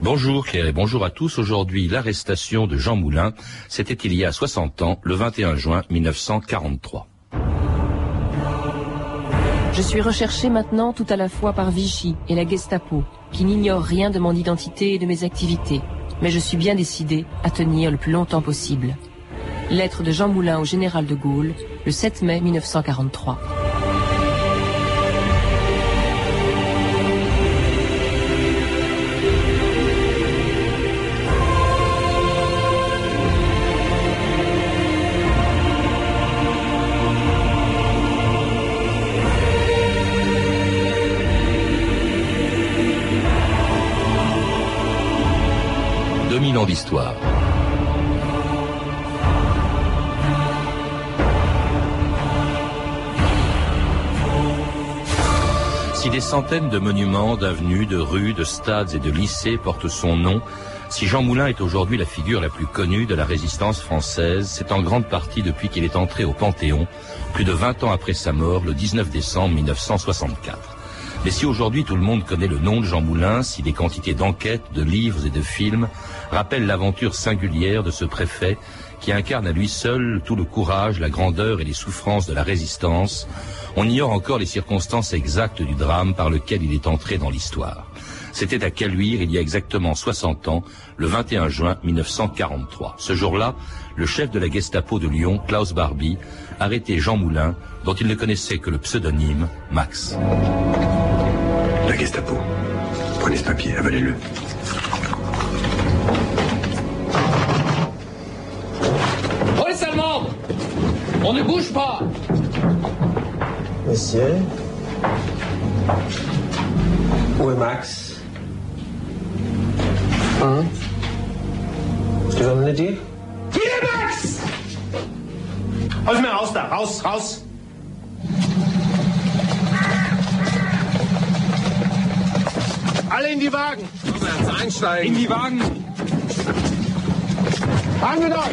Bonjour Claire et bonjour à tous. Aujourd'hui, l'arrestation de Jean Moulin. C'était il y a 60 ans, le 21 juin 1943. Je suis recherché maintenant tout à la fois par Vichy et la Gestapo, qui n'ignorent rien de mon identité et de mes activités. Mais je suis bien décidé à tenir le plus longtemps possible. Lettre de Jean Moulin au général de Gaulle, le 7 mai 1943. Si des centaines de monuments, d'avenues, de rues, de stades et de lycées portent son nom, si Jean Moulin est aujourd'hui la figure la plus connue de la résistance française, c'est en grande partie depuis qu'il est entré au Panthéon, plus de 20 ans après sa mort, le 19 décembre 1964. Mais si aujourd'hui tout le monde connaît le nom de Jean Moulin, si des quantités d'enquêtes, de livres et de films rappellent l'aventure singulière de ce préfet qui incarne à lui seul tout le courage, la grandeur et les souffrances de la résistance, on ignore encore les circonstances exactes du drame par lequel il est entré dans l'histoire. C'était à Caluire il y a exactement 60 ans, le 21 juin 1943. Ce jour-là, le chef de la Gestapo de Lyon, Klaus Barbie, arrêtait Jean Moulin, dont il ne connaissait que le pseudonyme Max. La Gestapo. Prenez ce papier, avalez-le. Police allemande On ne bouge pas. Monsieur. Où est Max? Hein? Ce que je viens de dire? Qui est Max? Mir raus da, raus, raus Alle in die Wagen! einsteigen. In die Wagen! Wir doch!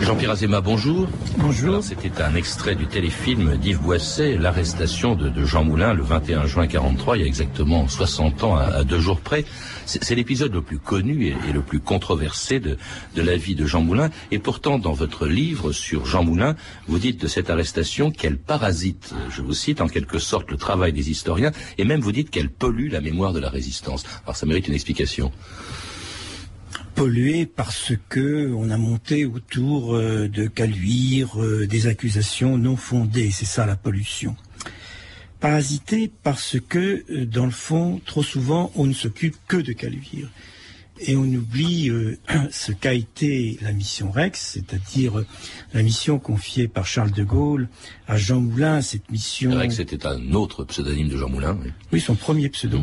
Jean-Pierre Azéma, bonjour. Bonjour. C'était un extrait du téléfilm d'Yves Boisset, l'arrestation de, Jean Moulin le 21 juin 43, il y a exactement 60 ans à, deux jours près. C'est l'épisode le plus connu et, le plus controversé de, de la vie de Jean Moulin. Et pourtant, dans votre livre sur Jean Moulin, vous dites de cette arrestation qu'elle parasite, je vous cite en quelque sorte le travail des historiens, et même vous dites qu'elle pollue la mémoire de la résistance. Alors ça mérite une explication pollué parce que on a monté autour euh, de Caluire euh, des accusations non fondées. C'est ça la pollution. Parasité parce que, euh, dans le fond, trop souvent, on ne s'occupe que de Caluire et on oublie euh, ce qu'a été la mission Rex, c'est-à-dire la mission confiée par Charles de Gaulle à Jean Moulin, cette mission... Rex était un autre pseudonyme de Jean Moulin. Oui, son premier pseudo.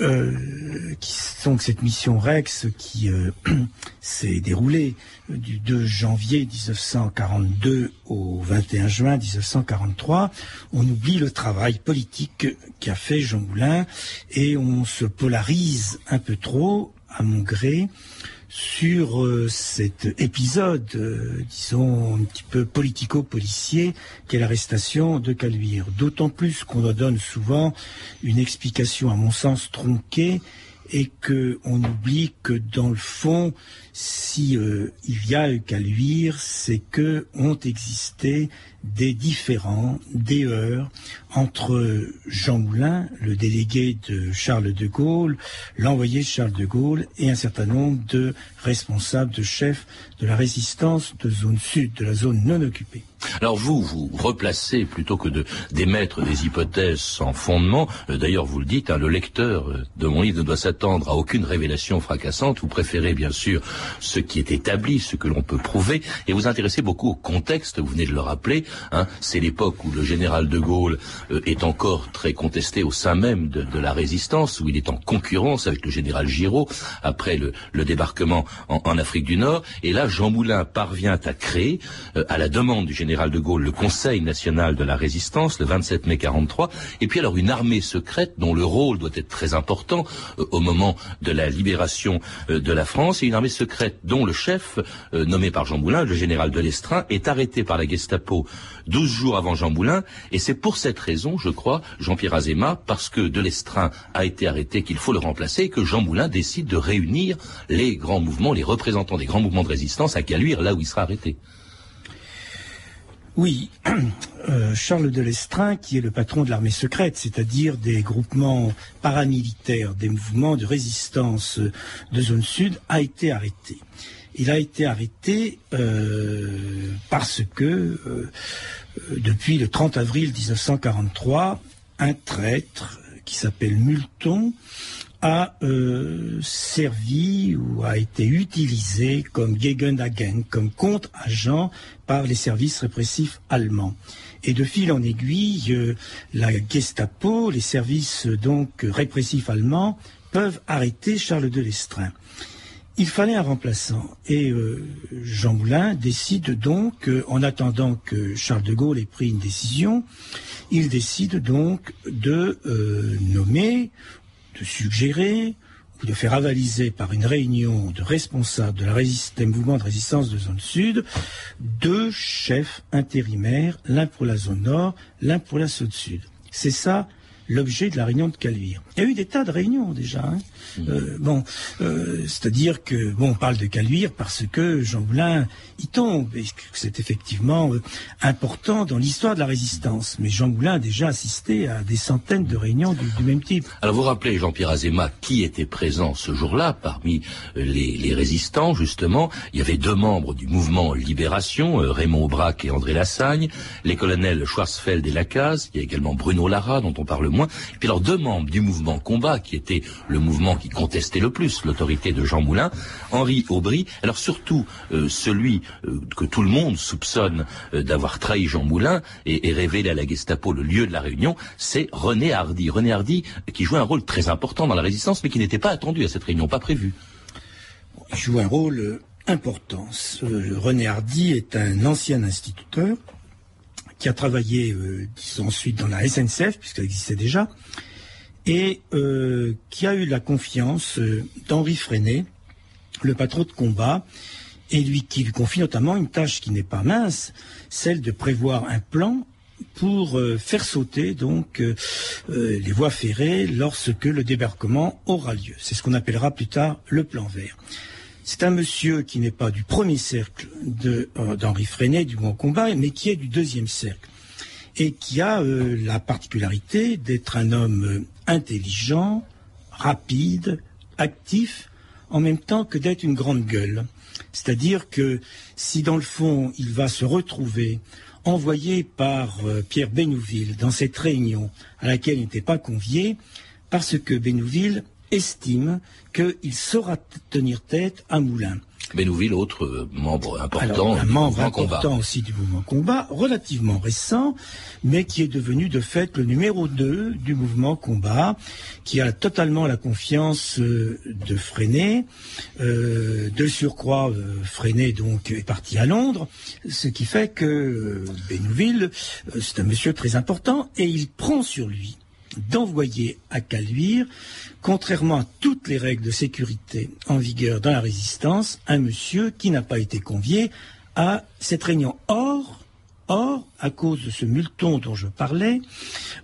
Euh, qui, donc cette mission Rex qui s'est déroulée du 2 janvier 1942 au 21 juin 1943, on oublie le travail politique qu'a fait Jean Moulin et on se polarise un peu trop à mon gré sur euh, cet épisode, euh, disons, un petit peu politico-policier, qu'est l'arrestation de Caluire. D'autant plus qu'on donne souvent une explication, à mon sens, tronquée, et qu'on oublie que dans le fond, si euh, il y a eu Caluire, c'est que ont existé des différends, des heurts entre Jean Moulin, le délégué de Charles de Gaulle, l'envoyé de Charles de Gaulle et un certain nombre de responsables, de chefs de la résistance de zone sud, de la zone non occupée. Alors vous, vous replacez plutôt que de d'émettre des hypothèses sans fondement. Euh, d'ailleurs, vous le dites, hein, le lecteur euh, de mon livre ne doit s'attendre à aucune révélation fracassante. Vous préférez bien sûr ce qui est établi, ce que l'on peut prouver, et vous intéressez beaucoup au contexte. Vous venez de le rappeler. Hein, c'est l'époque où le général de Gaulle euh, est encore très contesté au sein même de, la résistance, où il est en concurrence avec le général Giraud après le, débarquement en, Afrique du Nord. Et là, Jean Moulin parvient à créer, à la demande du général de Gaulle le Conseil national de la résistance le 27 mai 43, et puis alors une armée secrète dont le rôle doit être très important euh, au moment de la libération euh, de la France, et une armée secrète dont le chef, euh, nommé par Jean Moulin, le général de Lestrin, est arrêté par la Gestapo 12 jours avant Jean Moulin, et c'est pour cette raison, je crois, Jean-Pierre Azéma, parce que de Lestrin a été arrêté qu'il faut le remplacer, que Jean Moulin décide de réunir les grands mouvements, les représentants des grands mouvements de résistance à Caluire, là où il sera arrêté. Oui, euh, Charles de Lestrin, qui est le patron de l'armée secrète, c'est-à-dire des groupements paramilitaires, des mouvements de résistance de zone sud, a été arrêté. Il a été arrêté euh, parce que euh, depuis le 30 avril 1943, un traître qui s'appelle Multon a euh, servi ou a été utilisé comme Gegenagent, comme contre-agent par les services répressifs allemands. Et de fil en aiguille, euh, la Gestapo, les services donc répressifs allemands, peuvent arrêter Charles de Lestrin. Il fallait un remplaçant et euh, Jean Moulin décide donc, en attendant que Charles de Gaulle ait pris une décision, il décide donc de nommer de suggérer ou de faire avaliser par une réunion de responsables de la des mouvements de résistance de zone sud deux chefs intérimaires, l'un pour la zone nord, l'un pour la zone sud. C'est ça l'objet de la réunion de Caluire. Il y a eu des tas de réunions déjà. Hein. Mmh. Euh, bon, euh, c'est-à-dire que bon, on parle de Caluire parce que Jean Moulin y tombe et que c'est effectivement euh, important dans l'histoire de la résistance. Mais Jean Moulin a déjà assisté à des centaines de réunions du, même type. Alors vous rappelez Jean-Pierre Azéma qui était présent ce jour-là parmi les, les, résistants justement? Il y avait deux membres du mouvement Libération, Raymond Aubrac et André Lassagne, les colonels Schwarzfeld et Lacaze. Il y a également Bruno Lara dont on parle moins. Et puis alors deux membres du mouvement Combat qui était le mouvement qui contestait le plus l'autorité de Jean Moulin, Henri Aubry, alors surtout euh, celui euh, que tout le monde soupçonne euh, d'avoir trahi Jean Moulin et, et, révélé à la Gestapo le lieu de la réunion, c'est René Hardy. René Hardy qui jouait un rôle très important dans la résistance mais qui n'était pas attendu à cette réunion, pas prévu. Il joue un rôle important. René Hardy est un ancien instituteur qui a travaillé disons, ensuite dans la SNCF, puisqu'elle existait déjà, et euh, qui a eu la confiance euh, d'Henri Freinet, le patron de combat, et lui qui lui confie notamment une tâche qui n'est pas mince, celle de prévoir un plan pour euh, faire sauter donc les voies ferrées lorsque le débarquement aura lieu. C'est ce qu'on appellera plus tard le plan vert. C'est un monsieur qui n'est pas du premier cercle d'Henri Freinet, du Grand Combat, mais qui est du deuxième cercle et qui a la particularité d'être un homme intelligent, rapide, actif, en même temps que d'être une grande gueule. C'est-à-dire que si dans le fond il va se retrouver envoyé par euh, Pierre Bénouville dans cette réunion à laquelle il n'était pas convié, parce que Bénouville estime qu'il saura tenir tête à Moulin. Benouville, autre euh, membre important un membre important aussi du mouvement combat, relativement récent, mais qui est devenu de fait le numéro 2 du mouvement combat, qui a totalement la confiance euh, de Freinet. Euh, de surcroît, Freinet donc est parti à Londres, ce qui fait que Benouville, c'est un monsieur très important, et il prend sur lui d'envoyer à Caluire contrairement à toutes les règles de sécurité en vigueur dans la résistance, un monsieur qui n'a pas été convié à cette réunion. Or, or, à cause de ce multon dont je parlais,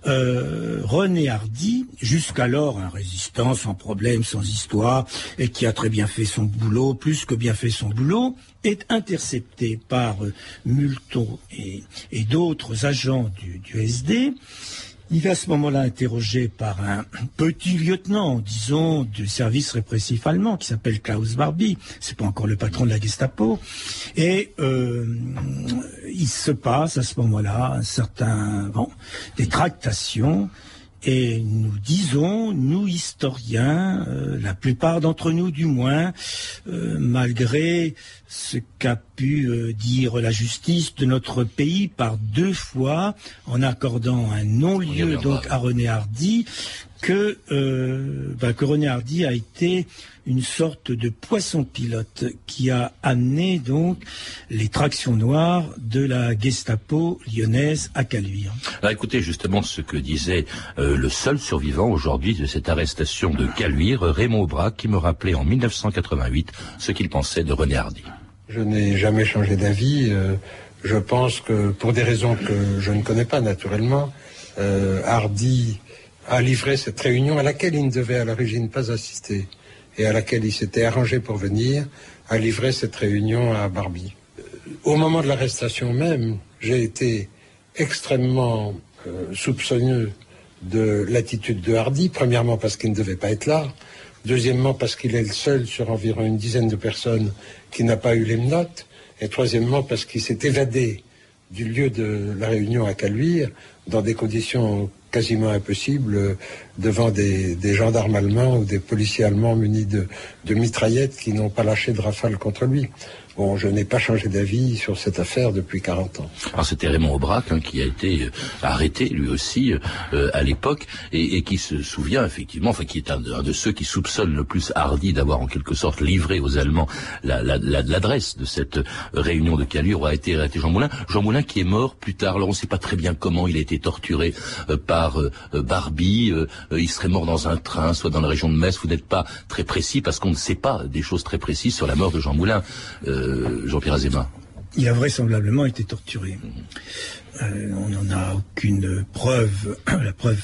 euh, René Hardy, jusqu'alors un résistant sans problème, sans histoire, et qui a très bien fait son boulot, plus que bien fait son boulot, est intercepté par euh, Multon et, d'autres agents du, du SD il est à ce moment-là interrogé par un petit lieutenant, disons, du service répressif allemand qui s'appelle Klaus Barbie. C'est pas encore le patron de la Gestapo. Et euh, il se passe à ce moment-là un certain, bon, des tractations et nous disons, nous historiens, euh, la plupart d'entre nous du moins, euh, malgré ce qu'a pu euh, dire la justice de notre pays par deux fois, en accordant un non-lieu donc à René Hardy, que, euh, bah, que René Hardy a été une sorte de poisson pilote qui a amené donc les tractions noires de la Gestapo lyonnaise à Caluire. Alors écoutez justement ce que disait euh, le seul survivant aujourd'hui de cette arrestation de Caluire, Raymond Aubrac, qui me rappelait en 1988 ce qu'il pensait de René Hardy. Je n'ai jamais changé d'avis. Euh, je pense que pour des raisons que je ne connais pas naturellement, euh, Hardy a livré cette réunion à laquelle il ne devait à l'origine pas assister et à laquelle il s'était arrangé pour venir, a livré cette réunion à Barbie. Euh, au moment de l'arrestation même, j'ai été extrêmement euh, soupçonneux de l'attitude de Hardy, premièrement parce qu'il ne devait pas être là, deuxièmement parce qu'il est le seul sur environ une dizaine de personnes qui n'a pas eu les notes, et troisièmement parce qu'il s'est évadé du lieu de la réunion à Caluire dans des conditions quasiment impossibles euh, devant des, gendarmes allemands ou des policiers allemands munis de, de mitraillettes qui n'ont pas lâché de rafale contre lui. Bon, je n'ai pas changé d'avis sur cette affaire depuis 40 ans. Alors c'était Raymond Aubrac hein, qui a été euh, arrêté lui aussi euh, à l'époque et, et, qui se souvient effectivement, enfin qui est un, de ceux qui soupçonnent le plus Hardy d'avoir en quelque sorte livré aux Allemands l'adresse la, de cette réunion de Calure où a été arrêté Jean Moulin. Jean Moulin qui est mort plus tard. Alors on ne sait pas très bien comment il a été torturé euh, par Barbie. il serait mort dans un train, soit dans la région de Metz. Vous n'êtes pas très précis parce qu'on ne sait pas des choses très précises sur la mort de Jean Moulin. Jean-Pierre Azéma Il a vraisemblablement été torturé. Euh, on n'en a aucune preuve, la preuve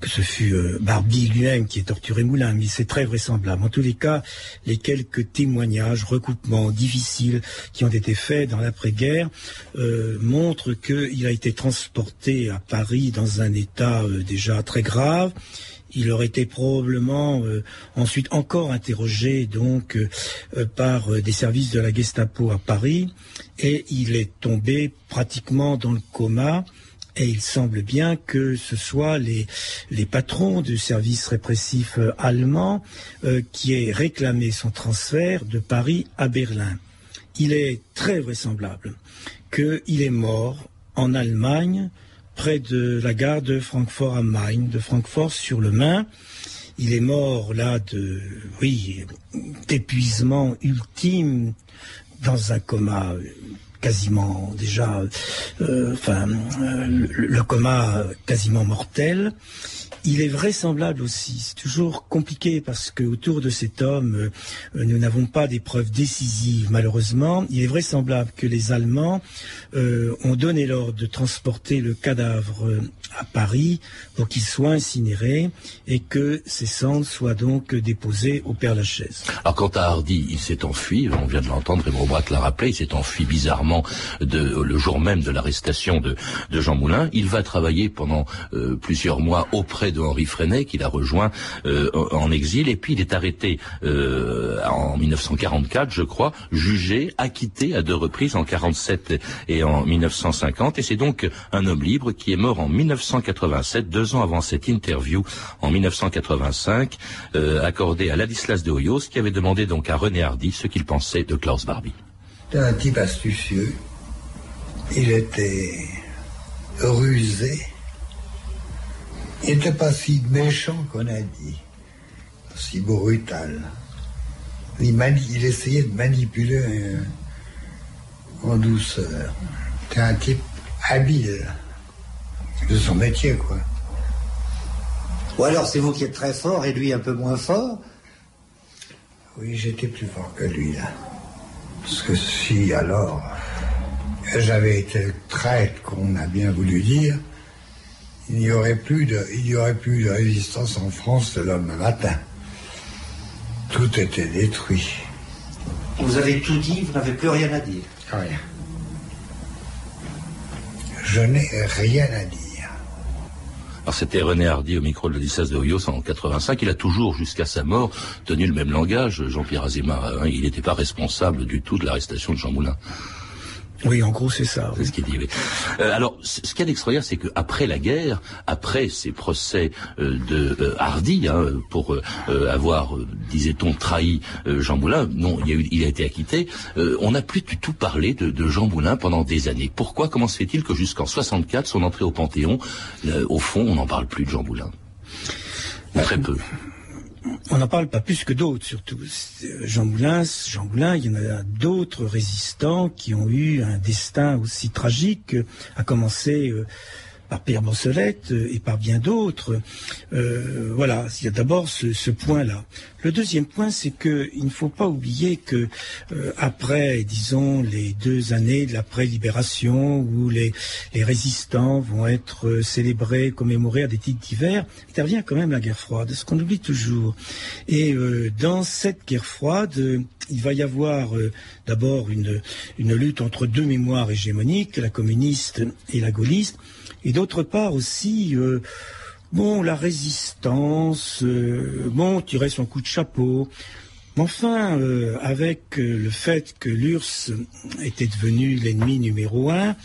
que ce fut euh, Barbie lui-même qui ait torturé Moulin, mais c'est très vraisemblable. En tous les cas, les quelques témoignages, recoupements difficiles qui ont été faits dans l'après-guerre euh, montrent qu'il a été transporté à Paris dans un état déjà très grave il aurait été probablement euh, ensuite encore interrogé donc euh, par euh, des services de la Gestapo à Paris et il est tombé pratiquement dans le coma. Et il semble bien que ce soit les, les patrons du service répressif allemand qui aient réclamé son transfert de Paris à Berlin. Il est très vraisemblable qu'il est mort en Allemagne près de la gare de Francfort am Main, de Francfort sur le Main. Il est mort là de, oui, d'épuisement ultime dans un coma quasiment déjà, euh, enfin, euh, le, coma quasiment mortel. Il est vraisemblable aussi, c'est toujours compliqué parce que autour de cet homme, euh, nous n'avons pas des preuves décisives malheureusement. Il est vraisemblable que les Allemands euh, ont donné l'ordre de transporter le cadavre euh, à Paris pour qu'il soit incinéré et que ses cendres soient donc déposées au Père Lachaise. Alors quant à Hardy, il s'est enfui, on vient de l'entendre, Raymond Braque l'a rappelé, il s'est enfui bizarrement de, le jour même de l'arrestation de, Jean Moulin. Il va travailler pendant plusieurs mois auprès de Henri Freinet, qu'il a rejoint euh, en exil, et puis il est arrêté euh, en 1944, je crois, jugé, acquitté à deux reprises, en 47 et en 1950, et c'est donc un homme libre qui est mort en 1987, deux ans avant cette interview, en 1985, euh, accordée à Ladislas de Hoyos, qui avait demandé donc à René Hardy ce qu'il pensait de Klaus Barbie. C'était un type astucieux. Il était rusé il n'était pas si méchant qu'on a dit, si brutal. Il, essayait de manipuler euh, en douceur. C'était un type habile de son métier, quoi. Ou alors c'est vous qui êtes très fort et lui un peu moins fort Oui, j'étais plus fort que lui, là. Parce que si alors j'avais été le traître qu'on a bien voulu dire, il n'y aurait plus de, il y aurait plus de résistance en France le lendemain matin. Tout était détruit. Vous avez tout dit, vous n'avez plus rien à dire. Rien. Je n'ai rien à dire. Alors c'était René Hardy au micro de l'Odissas de Hoyos en 85. Il a toujours, jusqu'à sa mort, tenu le même langage, Jean-Pierre Azéma. Hein. il n'était pas responsable du tout de l'arrestation de Jean Moulin. Oui, en gros, c'est ça. C'est ce qu'il dit. Euh, alors, ce qu'il y a d'extraordinaire, c'est qu'après la guerre, après ces procès euh, de euh, Hardy, hein, pour avoir, disait-on, trahi Jean Moulin, non, il, a, eu, il a été acquitté, on n'a plus du tout parlé de, de, Jean Moulin pendant des années. Pourquoi Comment se fait-il que jusqu'en 64, son entrée au Panthéon, au fond, on n'en parle plus de Jean Moulin? Très peu. On n'en parle pas plus que d'autres, surtout. Jean Moulin, Jean Moulin, il y en a d'autres résistants qui ont eu un destin aussi tragique, à commencer euh, par Pierre Brossolette et par bien d'autres. Euh, voilà, il y a d'abord ce, point-là. Le deuxième point, c'est qu'il ne faut pas oublier que euh, après, disons, les deux années de l'après-libération, où les, résistants vont être euh, célébrés, commémorés à des titres divers, intervient quand même la guerre froide, ce qu'on oublie toujours. Et euh, dans cette guerre froide, euh, il va y avoir euh, d'abord une lutte entre deux mémoires hégémoniques, la communiste et la gaulliste, et d'autre part aussi, euh, bon, la résistance, euh, bon, tirer son coup de chapeau. Mais enfin, euh, avec euh, le fait que l'URSS était devenu l'ennemi numéro un,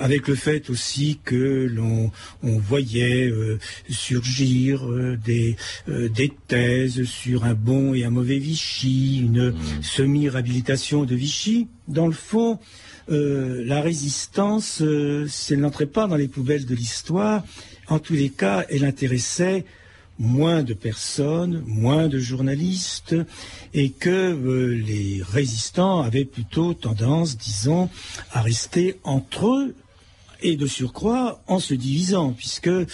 avec le fait aussi que l'on on voyait surgir des, des thèses sur un bon et un mauvais Vichy, une semi-réhabilitation de Vichy, dans le fond, euh, la résistance, euh, si elle n'entrait pas dans les poubelles de l'histoire, en tous les cas, elle intéressait moins de personnes, moins de journalistes, et que euh, les résistants avaient plutôt tendance, disons, à rester entre eux et de surcroît en se divisant, puisque euh,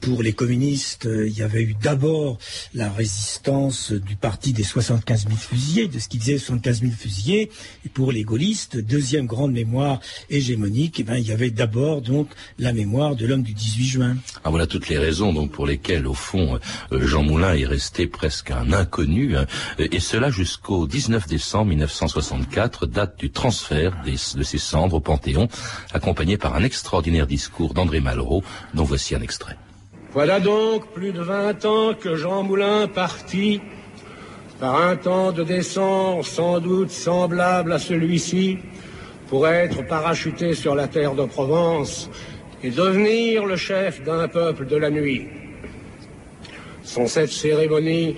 pour les communistes, il y avait eu d'abord la résistance du parti des 75 000 fusillés, de ce qu'ils disaient 75 000 fusillés, et pour les gaullistes, deuxième grande mémoire hégémonique, eh ben, il y avait d'abord donc la mémoire de l'homme du 18 juin. Ah, voilà toutes les raisons donc pour lesquelles, au fond, euh, Jean Moulin est resté presque un inconnu, hein, et cela jusqu'au 19 décembre 1964, date du transfert de ses cendres au Panthéon, accompagné par un extraordinaire discours d'André Malraux, dont voici un extrait. Voilà donc plus de vingt ans que Jean Moulin partit par un temps de descente sans doute semblable à celui-ci pour être parachuté sur la terre de Provence et devenir le chef d'un peuple de la nuit. Sans cette cérémonie,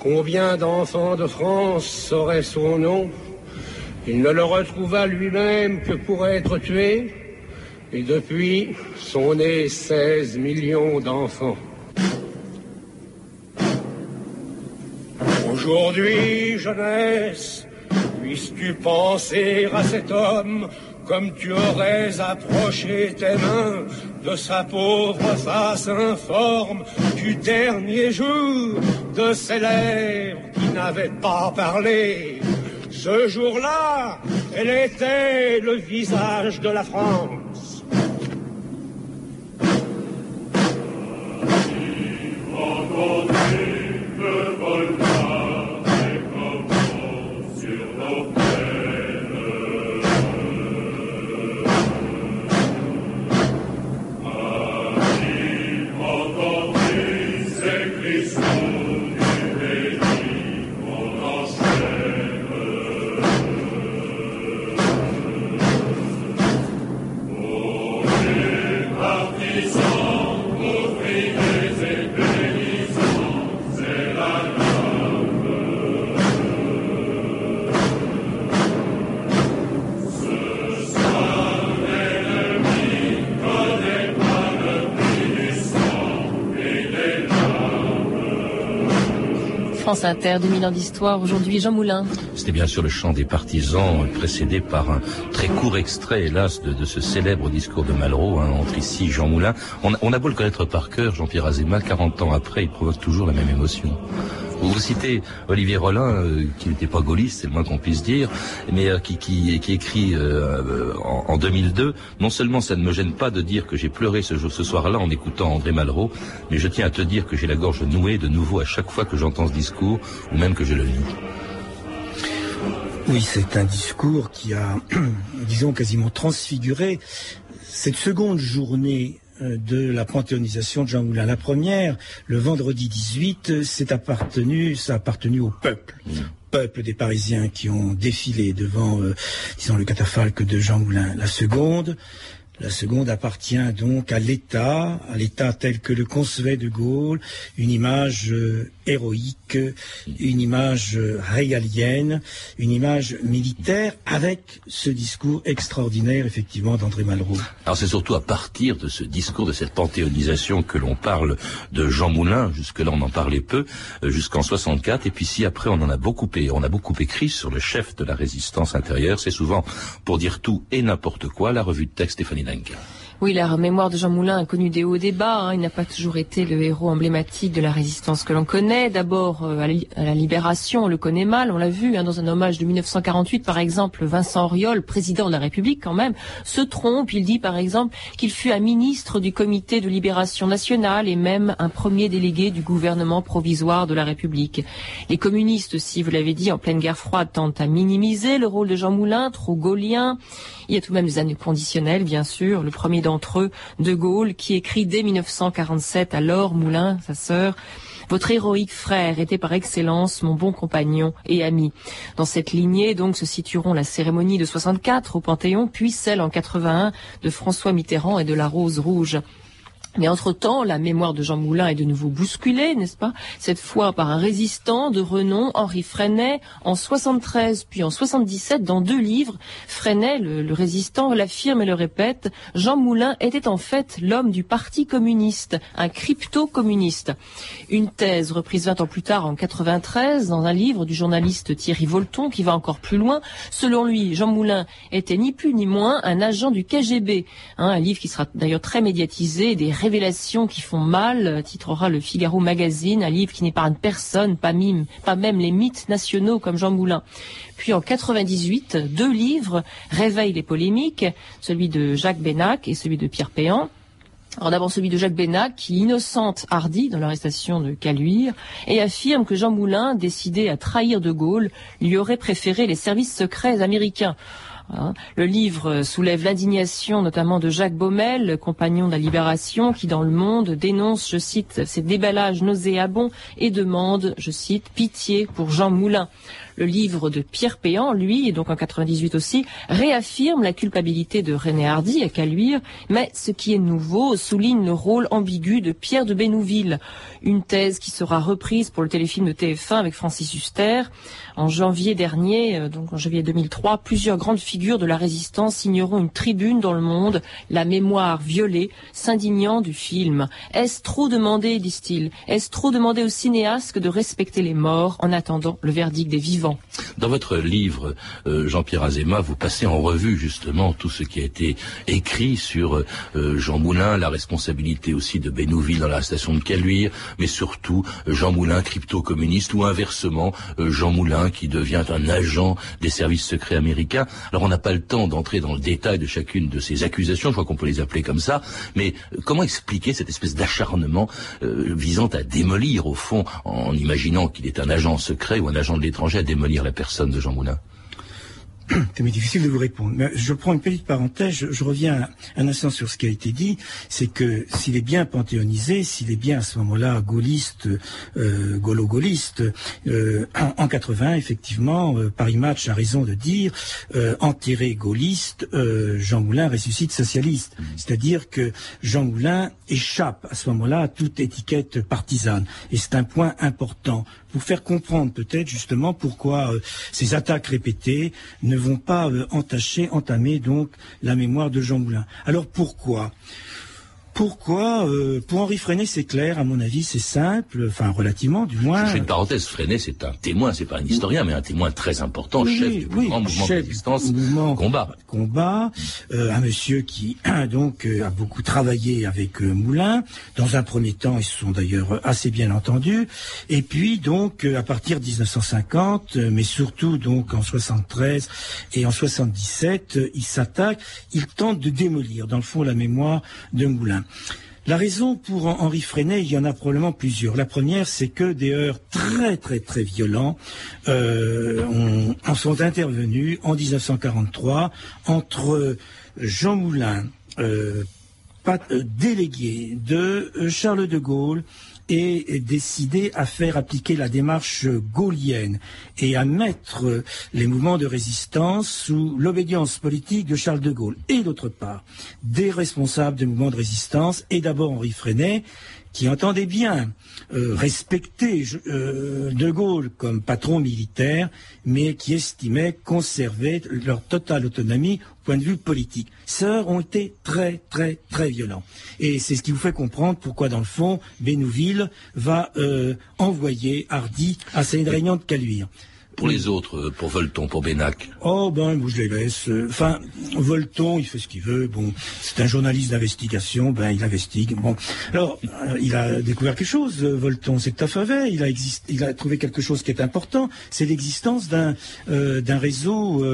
combien d'enfants de France sauraient son nom? Il ne le retrouva lui-même que pour être tué, et depuis sont nés 16 millions d'enfants. Aujourd'hui, jeunesse, puisses-tu penser à cet homme comme tu aurais approché tes mains de sa pauvre face informe du dernier jour de ses lèvres qui n'avaient pas parlé? Ce jour-là, elle était le visage de la France. France Inter, 2000 ans d'histoire. Aujourd'hui, Jean Moulin. C'était bien sûr le chant des partisans, euh, précédé par un très court extrait, hélas, de, ce célèbre discours de Malraux, hein, entre ici Jean Moulin. On, on a beau le connaître par cœur, Jean-Pierre Azéma, 40 ans après, il provoque toujours la même émotion. Vous, citez Olivier Rollin, euh, qui n'était pas gaulliste, c'est le moins qu'on puisse dire, mais euh, qui, écrit euh, en, en 2002, non seulement ça ne me gêne pas de dire que j'ai pleuré ce, ce soir-là en écoutant André Malraux, mais je tiens à te dire que j'ai la gorge nouée de nouveau à chaque fois que j'entends ce discours, ou même que je le lis. Oui, c'est un discours qui a, disons, quasiment transfiguré cette seconde journée de la panthéonisation de Jean Moulin. La première, le vendredi 18, euh, c'est appartenu, ça a appartenu au peuple. Peuple des Parisiens qui ont défilé devant, euh, disons, le catafalque de Jean Moulin. La seconde, La seconde appartient donc à l'État, à l'État tel que le concevait de Gaulle, une image euh, héroïque, une image euh, régalienne, une image militaire, avec ce discours extraordinaire, effectivement, d'André Malraux. Alors c'est surtout à partir de ce discours, de cette panthéonisation que l'on parle de Jean Moulin, jusque-là on en parlait peu, euh, jusqu'en 64, et puis si après on en a beaucoup, on a beaucoup écrit sur le chef de la résistance intérieure, c'est souvent pour dire tout et n'importe quoi, la revue de texte Stéphanie Oui, la mémoire de Jean Moulin a connu des hauts débats. Hein. Il n'a pas toujours été le héros emblématique de la résistance que l'on connaît. D'abord, euh, à, la Libération, on le connaît mal, on l'a vu hein, dans un hommage de 1948, par exemple, Vincent Auriol, président de la République quand même, se trompe. Il dit par exemple qu'il fut un ministre du Comité de Libération nationale et même un premier délégué du gouvernement provisoire de la République. Les communistes, si vous l'avez dit, en pleine guerre froide, tentent à minimiser le rôle de Jean Moulin, trop gaulien. Il y a tout de même des années conditionnelles, bien sûr. Le premier d'entre eux, De Gaulle, qui écrit dès 1947 à Laure Moulin, sa sœur, votre héroïque frère était par excellence mon bon compagnon et ami. Dans cette lignée, donc, se situeront la cérémonie de 64 au Panthéon, puis celle en 81 de François Mitterrand et de la Rose Rouge. Mais entre-temps, la mémoire de Jean Moulin est de nouveau bousculée, n'est-ce pas? Cette fois par un résistant de renom, Henri Freinet, en 73 puis en 77, dans deux livres. Freinet, le, résistant, l'affirme et le répète, Jean Moulin était en fait l'homme du Parti communiste, un crypto-communiste. Une thèse reprise 20 ans plus tard, en 93, dans un livre du journaliste Thierry Volton, qui va encore plus loin. Selon lui, Jean Moulin était ni plus ni moins un agent du KGB. Hein, un livre qui sera d'ailleurs très médiatisé, des révélations qui font mal, titrera le Figaro Magazine, un livre qui n'épargne personne, pas, même les mythes nationaux comme Jean Moulin. Puis en 98, deux livres réveillent les polémiques, celui de Jacques Bénac et celui de Pierre Péan. Alors d'abord celui de Jacques Bénac qui innocente Hardy dans l'arrestation de Caluire et affirme que Jean Moulin, décidé à trahir De Gaulle, lui aurait préféré les services secrets américains. Hein. Le livre soulève l'indignation notamment de Jacques Baumel, compagnon de la Libération, qui dans le monde dénonce, je cite, ces déballages nauséabonds et demande, je cite, pitié pour Jean Moulin. Le livre de Pierre Péan, lui, et donc en 98 aussi, réaffirme la culpabilité de René Hardy à Caluire, mais ce qui est nouveau souligne le rôle ambigu de Pierre de Bénouville, une thèse qui sera reprise pour le téléfilm de TF1 avec Francis Huster. En janvier dernier, euh, donc en janvier 2003, plusieurs grandes figures de la résistance signeront une tribune dans le monde, la mémoire violée, s'indignant du film. Est-ce trop demandé, disent-ils? Est-ce trop demandé aux cinéastes de respecter les morts en attendant le verdict des vivants? Dans votre livre, euh, Jean-Pierre Azéma, vous passez en revue justement tout ce qui a été écrit sur euh, Jean Moulin, la responsabilité aussi de Bénouville dans l'arrestation de Caluire, mais surtout Jean Moulin, crypto-communiste, ou inversement, Jean Moulin qui devient un agent des services secrets américains. Alors on n'a pas le temps d'entrer dans le détail de chacune de ces accusations, je crois qu'on peut les appeler comme ça, mais euh, comment expliquer cette espèce d'acharnement euh, visant à démolir, au fond, en imaginant qu'il est un agent secret ou un agent de l'étranger, à démolir la personne de Jean Moulin c'est difficile de vous répondre. Mais je prends une petite parenthèse, je, reviens un instant sur ce qui a été dit, c'est que s'il est bien panthéonisé, s'il est bien à ce moment-là gaulliste, euh, gaulo-gaulliste, euh, en, 80, effectivement, euh, Paris Match a raison de dire, enterré gaulliste, euh, Jean Moulin ressuscite socialiste. Mmh. C'est-à-dire que Jean Moulin échappe à ce moment-là à toute étiquette partisane. Et c'est un point important pour faire comprendre peut-être justement pourquoi euh, ces attaques répétées ne vont pas euh, entacher, entamer donc la mémoire de Jean Moulin. Alors pourquoi? Pourquoi euh, Pour Henri Freinet, c'est clair, à mon avis, c'est simple, enfin relativement, du moins. Je fais une parenthèse. Freinet, c'est un témoin, c'est pas un historien, mais un témoin très important, chef du plus grand mouvement de résistance, combat. Combat, euh, un monsieur qui donc euh, a beaucoup travaillé avec Moulin. Dans un premier temps, ils se sont d'ailleurs assez bien entendus. Et puis donc, à partir de 1950, mais surtout donc en 73 et en 77, il s'attaque, il tente de démolir, dans le fond, la mémoire de Moulin. La raison pour Henri Freinet, il y en a probablement plusieurs. La première, c'est que des heurts très très très violents euh, en sont intervenus en 1943 entre Jean Moulin, euh, euh, délégué de Charles de Gaulle, est décidé à faire appliquer la démarche gaulienne et à mettre les mouvements de résistance sous l'obédience politique de Charles de Gaulle. Et d'autre part, des responsables de mouvements de résistance, et d'abord Henri Freinet, qui entendait bien euh, respecter euh, De Gaulle comme patron militaire, mais qui estimait conserver leur totale autonomie au point de vue politique. Sœurs ont été très, très, très violents. Et c'est ce qui vous fait comprendre pourquoi, dans le fond, Bénouville va euh, envoyer Hardy à sa réunion de Caluire. Pour les autres, euh, pour Volton, pour Bénac Oh ben, je les laisse. Enfin, Volton, il fait ce qu'il veut. Bon, c'est un journaliste d'investigation. Ben, il investigue. Bon, alors, euh, il a découvert quelque chose. Euh, Volton, c'est que fait. Il a il a trouvé quelque chose qui est important. C'est l'existence d'un réseau.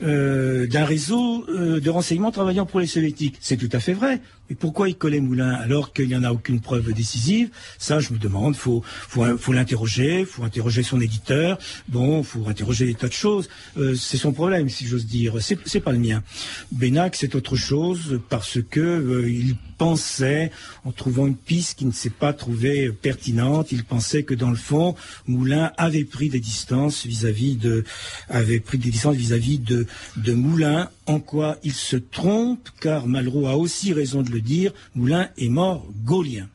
d'un réseau de renseignement travaillant pour les soviétiques. C'est tout à fait vrai. Mais pourquoi il collait Moulin alors qu'il n'y en a aucune preuve décisive? Ça, je me demande. Faut, faut, faut l'interroger. Faut interroger son éditeur. Bon, faut interroger des tas de choses. Euh, c'est son problème, si j'ose dire. C'est, pas le mien. Bénac, c'est autre chose parce que euh, il pensait, en trouvant une piste qui ne s'est pas trouvée pertinente, il pensait que dans le fond, Moulin avait pris des distances vis-à-vis de, avait pris des distances vis-à-vis de, de Moulin. En quoi il se trompe, car Malraux a aussi raison de le dire, Moulin est mort gaulien.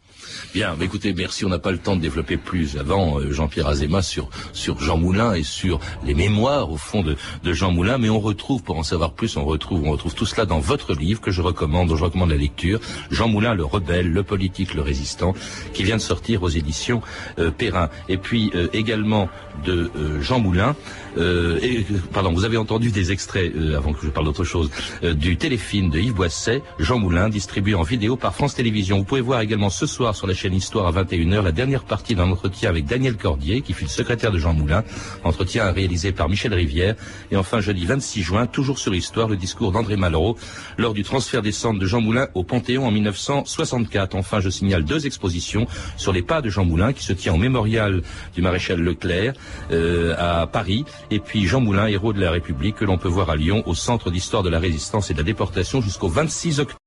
Bien, mais écoutez, merci. On n'a pas le temps de développer plus avant euh, Jean-Pierre Azéma sur sur Jean Moulin et sur les mémoires au fond de, Jean Moulin. Mais on retrouve, pour en savoir plus, on retrouve on retrouve tout cela dans votre livre que je recommande, dont je recommande la lecture. Jean Moulin, le rebelle, le politique, le résistant, qui vient de sortir aux éditions euh, Perrin. Et puis euh, également de Jean Moulin. Et, pardon, vous avez entendu des extraits avant que je parle d'autre chose du téléfilm de Yves Boisset, Jean Moulin, distribué en vidéo par France Télévisions. Vous pouvez voir également ce soir sur la chaîne Histoire à 21h la dernière partie d'un entretien avec Daniel Cordier, qui fut le secrétaire de Jean Moulin. Entretien réalisé par Michel Rivière. Et enfin, jeudi 26 juin, toujours sur Histoire, le discours d'André Malraux lors du transfert des cendres de Jean Moulin au Panthéon en 1964. Enfin, je signale deux expositions sur les pas de Jean Moulin qui se tient au mémorial du maréchal Leclerc euh, à Paris. Et puis Jean Moulin, héros de la République, que l'on peut voir à Lyon au Centre d'Histoire de la Résistance et de la Déportation jusqu'au 26 octobre.